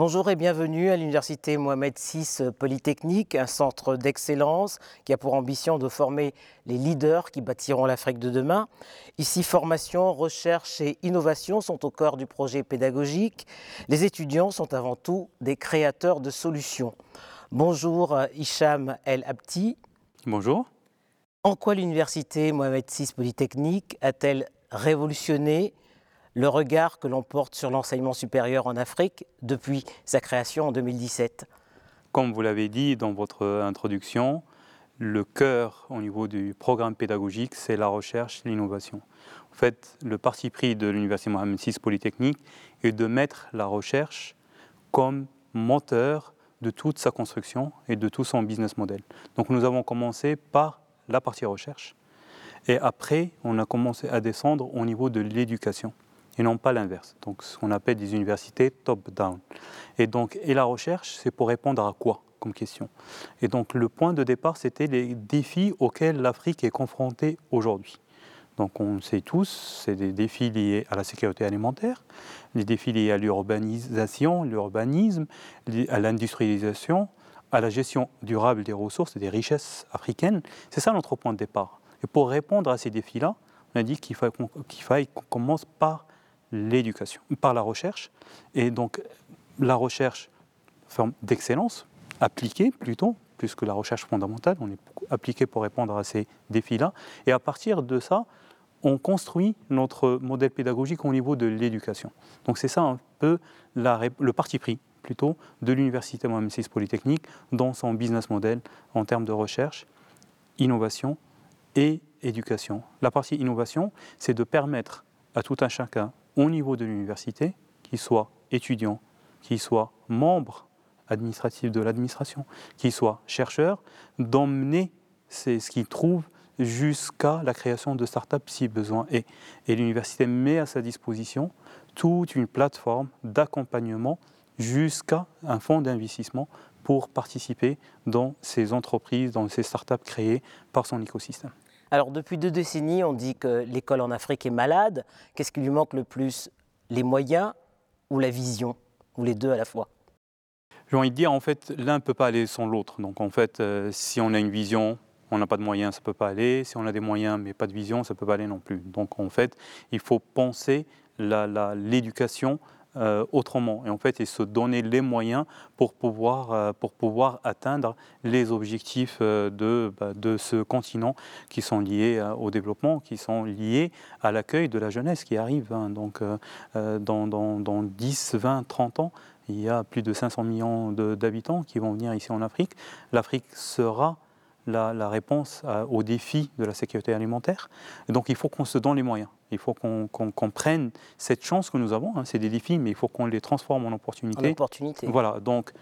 Bonjour et bienvenue à l'Université Mohamed VI Polytechnique, un centre d'excellence qui a pour ambition de former les leaders qui bâtiront l'Afrique de demain. Ici, formation, recherche et innovation sont au cœur du projet pédagogique. Les étudiants sont avant tout des créateurs de solutions. Bonjour Hicham El Abti. Bonjour. En quoi l'Université Mohamed VI Polytechnique a-t-elle révolutionné le regard que l'on porte sur l'enseignement supérieur en Afrique depuis sa création en 2017 Comme vous l'avez dit dans votre introduction, le cœur au niveau du programme pédagogique, c'est la recherche, l'innovation. En fait, le parti pris de l'Université Mohamed VI Polytechnique est de mettre la recherche comme moteur de toute sa construction et de tout son business model. Donc nous avons commencé par la partie recherche et après on a commencé à descendre au niveau de l'éducation et non pas l'inverse. Donc ce qu'on appelle des universités top-down. Et donc et la recherche, c'est pour répondre à quoi comme question? Et donc le point de départ, c'était les défis auxquels l'Afrique est confrontée aujourd'hui. Donc on sait tous, c'est des défis liés à la sécurité alimentaire, des défis liés à l'urbanisation, l'urbanisme, à l'industrialisation, à la gestion durable des ressources et des richesses africaines. C'est ça notre point de départ. Et pour répondre à ces défis-là, on a dit qu'il faille qu'on commence par l'éducation, par la recherche. Et donc la recherche, d'excellence, appliquée plutôt, plus que la recherche fondamentale, on est appliqué pour répondre à ces défis-là. Et à partir de ça, on construit notre modèle pédagogique au niveau de l'éducation. Donc c'est ça un peu le parti pris plutôt de l'Université Mohamed VI Polytechnique dans son business model en termes de recherche, innovation et éducation. La partie innovation, c'est de permettre à tout un chacun au niveau de l'université, qu'il soit étudiant, qu'il soit membre administratif de l'administration, qu'il soit chercheur, d'emmener ce qu'il trouve jusqu'à la création de start-up si besoin est. Et l'université met à sa disposition toute une plateforme d'accompagnement jusqu'à un fonds d'investissement pour participer dans ces entreprises, dans ces start-up créées par son écosystème. Alors depuis deux décennies, on dit que l'école en Afrique est malade. Qu'est-ce qui lui manque le plus? Les moyens ou la vision? Ou les deux à la fois? J'ai envie de dire, en fait, l'un ne peut pas aller sans l'autre. Donc en fait, euh, si on a une vision, on n'a pas de moyens, ça ne peut pas aller. Si on a des moyens mais pas de vision, ça ne peut pas aller non plus. Donc en fait, il faut penser l'éducation euh, autrement. Et en fait, et se donner les moyens pour pouvoir, euh, pour pouvoir atteindre les objectifs euh, de, bah, de ce continent qui sont liés au développement, qui sont liés à l'accueil de la jeunesse qui arrive. Hein. Donc, dans, dans, dans 10, 20, 30 ans, il y a plus de 500 millions d'habitants qui vont venir ici en Afrique. L'Afrique sera la, réponse aux défis de la sécurité alimentaire. donc il faut qu'on se donne les moyens. Il faut qu'on prenne cette chance que nous avons. Hein. C'est des défis, mais il faut qu'on les transforme en opportunités. En opportunités. Voilà, donc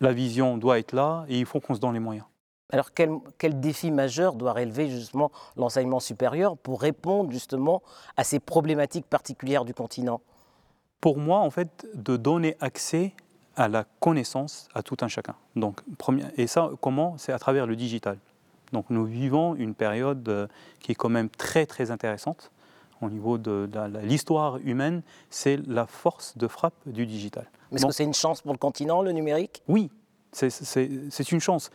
la vision doit être là et il faut qu'on se donne les moyens. Alors quel, quel défi majeur doit relever justement l'enseignement supérieur pour répondre justement à ces problématiques particulières du continent? Pour moi, en fait, de donner accès à la connaissance à tout un chacun. Donc, et ça, comment? C'est à travers le digital. Donc nous vivons une période euh, qui est quand même très très intéressante au niveau de, l'histoire humaine, c'est la force de frappe du digital. Est-ce que c'est une chance pour le continent, le numérique? Oui, c'est une chance.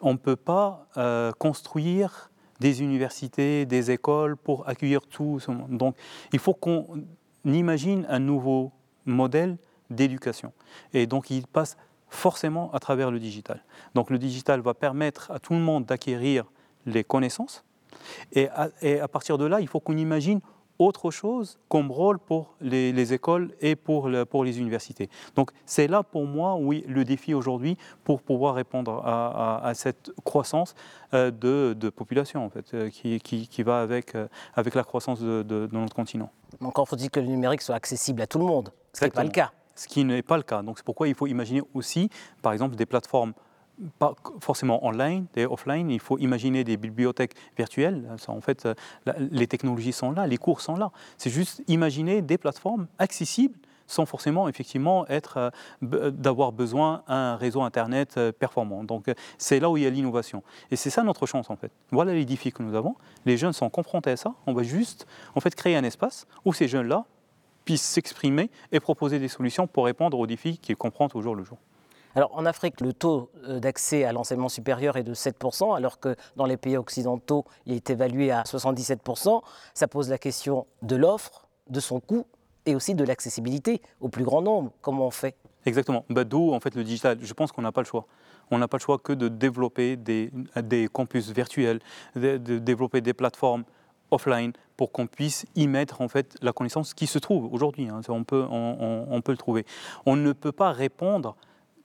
On ne peut pas euh, construire des universités, des écoles pour accueillir tout ce monde. Donc il faut qu'on imagine un nouveau modèle d'éducation. Et donc il passe forcément à travers le digital. Donc le digital va permettre à tout le monde d'acquérir les connaissances. Et à, partir de là, il faut qu'on imagine autre chose comme rôle pour les, écoles et pour, pour, les universités. Donc c'est là pour moi, oui, le défi aujourd'hui pour pouvoir répondre à, cette croissance euh, de, population en fait, euh, qui, qui, va avec, euh, avec la croissance de, de notre continent. Encore faut-il que le numérique soit accessible à tout le monde, ce n'est pas le cas ce qui n'est pas le cas. Donc c'est pourquoi il faut imaginer aussi, par exemple, des plateformes pas forcément online, des offline, il faut imaginer des bibliothèques virtuelles. en fait, euh, les technologies sont là, les cours sont là. C'est juste imaginer des plateformes accessibles sans forcément effectivement être euh, euh, d'avoir besoin d'un réseau internet performant. Donc c'est là où il y a l'innovation. Et c'est ça notre chance en fait. Voilà les défis que nous avons. Les jeunes sont confrontés à ça. On va juste en fait créer un espace où ces jeunes-là puisse s'exprimer et proposer des solutions pour répondre aux défis qu'il comprend au jour le jour. Alors en Afrique, le taux euh, d'accès à l'enseignement supérieur est de 7%, alors que dans les pays occidentaux, il est évalué à 77%. Ça pose la question de l'offre, de son coût et aussi de l'accessibilité au plus grand nombre. Comment on fait? Exactement. Bah, D'où en fait le digital. Je pense qu'on n'a pas le choix. On n'a pas le choix que de développer des, des campus virtuels, de, développer des plateformes offline pour qu'on puisse y mettre en fait la connaissance qui se trouve aujourd'hui. Hein. On, peut, on, peut le trouver. On ne peut pas répondre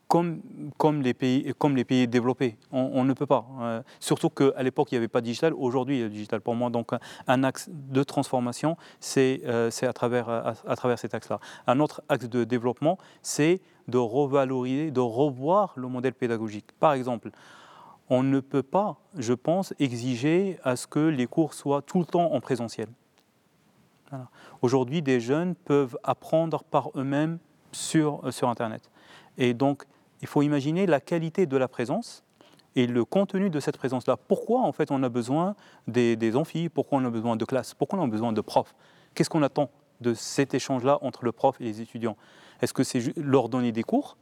comme, comme, les pays, comme les pays développés. On, ne peut pas. Euh, surtout qu'à l'époque, il n'y avait pas de digital. Aujourd'hui, il y a le digital. Pour moi, donc, un axe de transformation, c'est euh, à, travers, à, travers cet axe-là. Un autre axe de développement, c'est de revaloriser, de revoir le modèle pédagogique. Par exemple, on ne peut pas, je pense, exiger à ce que les cours soient tout le temps en présentiel. Aujourd'hui, des jeunes peuvent apprendre par eux-mêmes sur, euh, sur Internet. Et donc, il faut imaginer la qualité de la présence et le contenu de cette présence-là. Pourquoi en fait on a besoin des, des amphis? Pourquoi on a besoin de classes? Pourquoi on a besoin de profs? Qu'est-ce qu'on attend de cet échange-là entre le prof et les étudiants? Est-ce que c'est leur donner des cours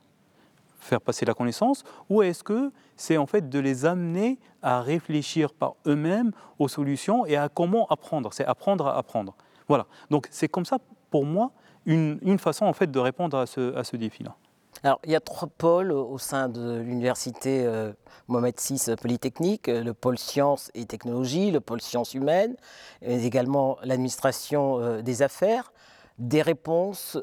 faire passer la connaissance, ou est-ce que c'est en fait de les amener à réfléchir par eux-mêmes aux solutions et à comment apprendre C'est apprendre à apprendre. Voilà. Donc c'est comme ça, pour moi, une, une, façon en fait de répondre à ce, à ce défi-là. Alors, il y a trois pôles au sein de l'université euh, Mohamed VI Polytechnique, le pôle sciences et technologies, le pôle sciences humaines, mais également l'administration euh, des affaires. Des réponses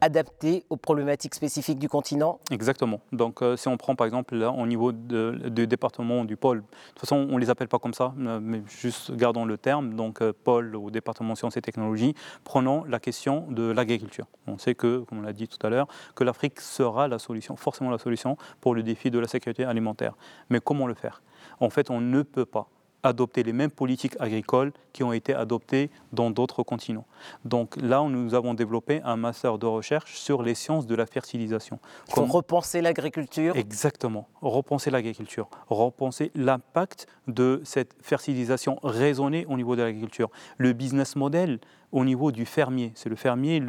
adapté aux problématiques spécifiques du continent Exactement. Donc euh, si on prend par exemple là, au niveau du département du pôle, de toute façon on ne les appelle pas comme ça, euh, mais juste gardons le terme, donc euh, pôle au département sciences et technologies, prenons la question de l'agriculture. On sait que, comme on l'a dit tout à l'heure, que l'Afrique sera la solution, forcément la solution pour le défi de la sécurité alimentaire. Mais comment le faire? En fait, on ne peut pas adopter les mêmes politiques agricoles qui ont été adoptées dans d'autres continents. Donc là, nous avons développé un master de recherche sur les sciences de la fertilisation. Il faut repenser l'agriculture Exactement, repenser l'agriculture, repenser l'impact de cette fertilisation raisonnée au niveau de l'agriculture. Le business model au niveau du fermier, c'est le fermier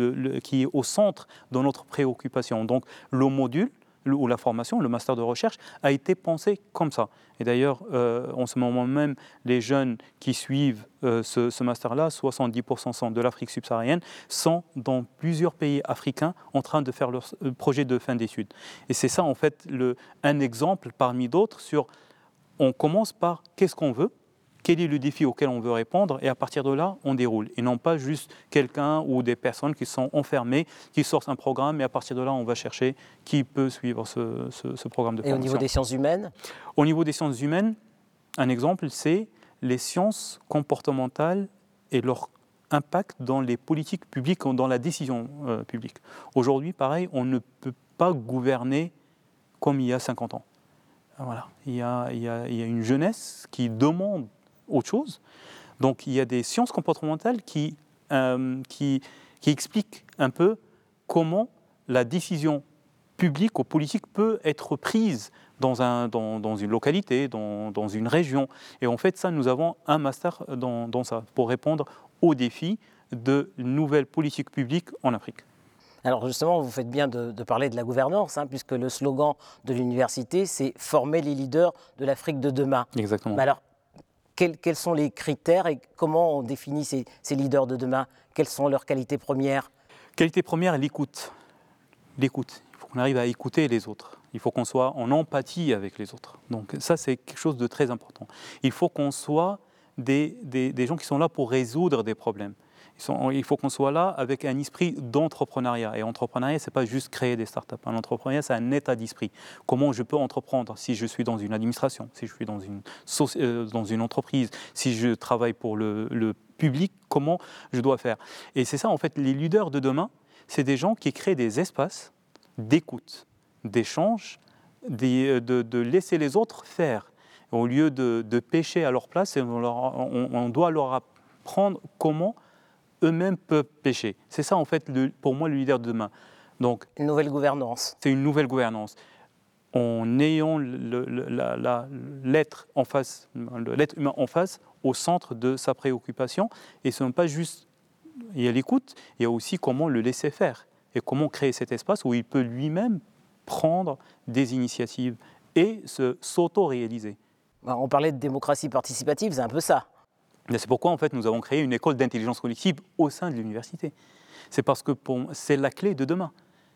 qui est au centre de notre préoccupation. Donc le module, ou la formation, le master de recherche, a été pensé comme ça. Et d'ailleurs, euh, en ce moment même, les jeunes qui suivent euh, ce, master-là, 70% de l'Afrique subsaharienne, sont dans plusieurs pays africains en train de faire leur euh, projet de fin d'études. Et c'est ça, en fait, un exemple parmi d'autres sur, on commence par qu'est-ce qu'on veut, quel est le défi auquel on veut répondre, et à partir de là, on déroule. Et non pas juste quelqu'un ou des personnes qui sont enfermées, qui sortent un programme, et à partir de là, on va chercher qui peut suivre ce, programme de formation. Et au niveau des sciences humaines? Au niveau des sciences humaines, un exemple, c'est les sciences comportementales et leur impact dans les politiques publiques, dans la décision euh, publique. Aujourd'hui, pareil, on ne peut pas gouverner comme il y a 50 ans. Voilà. Il, y a, il, y a, il y a une jeunesse qui demande autre chose. Donc il y a des sciences comportementales qui, euh, qui, qui, expliquent un peu comment la décision publique ou politique peut être prise dans, un, dans, dans une localité, dans, dans, une région. Et en fait, ça, nous avons un master dans, dans ça, pour répondre aux défis de nouvelles politiques publiques en Afrique. Alors justement, vous faites bien de, parler de la gouvernance, hein, puisque le slogan de l'université, c'est former les leaders de l'Afrique de demain. Exactement. Mais alors, quels, sont les critères et comment on définit ces, leaders de demain? Quelles sont leurs qualités premières? Qualité première, l'écoute. L'écoute. Il faut qu'on arrive à écouter les autres. Il faut qu'on soit en empathie avec les autres. Donc ça, c'est quelque chose de très important. Il faut qu'on soit des, des gens qui sont là pour résoudre des problèmes il faut qu'on soit là avec un esprit d'entrepreneuriat. Et entrepreneuriat, ce n'est pas juste créer des startups. Un entrepreneuriat, c'est un état d'esprit. Comment je peux entreprendre si je suis dans une administration, si je suis dans une, euh, dans une entreprise, si je travaille pour le, public, comment je dois faire? Et c'est ça, en fait, les leaders de demain, c'est des gens qui créent des espaces d'écoute, d'échange, euh, de, de, laisser les autres faire. Au lieu de, de pêcher à leur place, on, on doit leur apprendre comment eux-mêmes peuvent pêcher. C'est ça, en fait, pour moi, le leader de demain. Donc, une nouvelle gouvernance. C'est une nouvelle gouvernance. En ayant l'être en face, l'être humain en face, au centre de sa préoccupation, et ce n'est pas juste il y a l'écoute, il y a aussi comment le laisser faire et comment créer cet espace où il peut lui-même prendre des initiatives et s'auto-réaliser. Bah, on parlait de démocratie participative, c'est un peu ça. C'est pourquoi en fait nous avons créé une école d'intelligence collective au sein de l'université. C'est parce que c'est la clé de demain.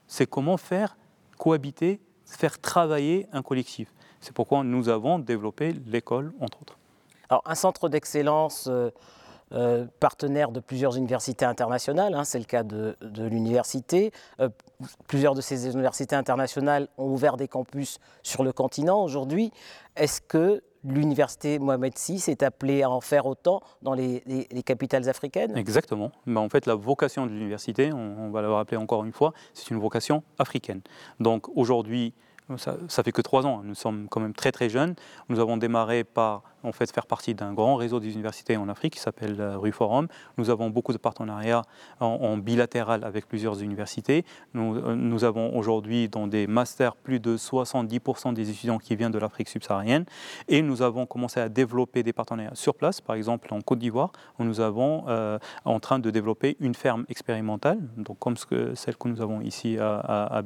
C'est comment faire cohabiter, faire travailler un collectif. C'est pourquoi nous avons développé l'école, entre autres. Alors, un centre d'excellence euh, euh, partenaire de plusieurs universités internationales, hein, c'est le cas de, l'université. Euh, plusieurs de ces universités internationales ont ouvert des campus sur le continent aujourd'hui. Est-ce que l'université Mohamed VI est appelée à en faire autant dans les, capitales africaines Exactement. Mais en fait, la vocation de l'université, on, va le rappeler encore une fois, c'est une vocation africaine. Donc aujourd'hui, ça, ça fait que trois ans, hein. nous sommes quand même très très jeunes. Nous avons démarré par en fait faire partie d'un grand réseau des universités en Afrique qui s'appelle euh, Rue Forum. Nous avons beaucoup de partenariats en, bilatéral avec plusieurs universités. Nous, euh, nous avons aujourd'hui dans des masters plus de 70% des étudiants qui viennent de l'Afrique subsaharienne et nous avons commencé à développer des partenariats sur place, par exemple en Côte d'Ivoire, où nous avons euh, en train de développer une ferme expérimentale, donc comme celle que nous avons ici à, à,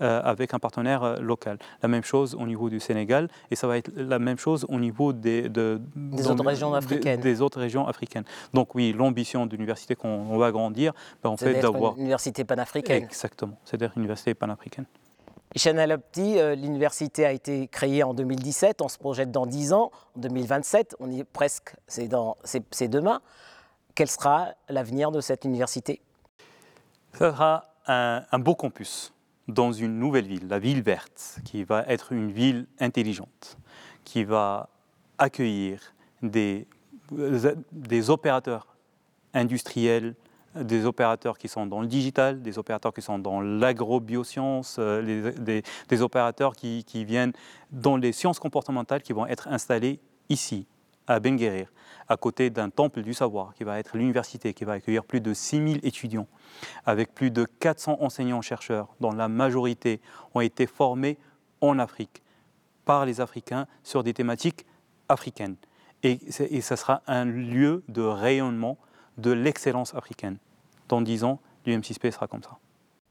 avec un partenaire local. La même chose au niveau du Sénégal et ça va être la même chose au niveau des, des autres régions africaines. Des, autres régions africaines. Donc oui, l'ambition de l'université qu'on va grandir, ben, en fait d'avoir... Une université panafricaine. Exactement, c'est-à-dire une université panafricaine. Ishan Alapti, euh, l'université a été créée en 2017, on se projette dans 10 ans, en 2027, on y est presque, c'est demain. Quel sera l'avenir de cette université? Ça sera un, un beau campus dans une nouvelle ville, la ville verte, qui va être une ville intelligente, qui va accueillir des, des opérateurs industriels, des opérateurs qui sont dans le digital, des opérateurs qui sont dans l'agrobioscience, euh, des, des, opérateurs qui, viennent dans les sciences comportementales qui vont être installés ici, à Benguerir, à côté d'un temple du savoir qui va être l'université, qui va accueillir plus de 6000 étudiants, avec plus de 400 enseignants-chercheurs, dont la majorité ont été formés en Afrique par les Africains sur des thématiques africaine. Et, et ça sera un lieu de rayonnement de l'excellence africaine. Dans dix ans, l'UM6P sera comme ça.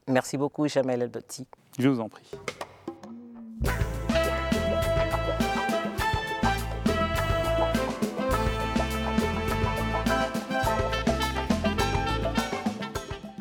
Merci beaucoup, Jamel El-Bati. Je vous en prie.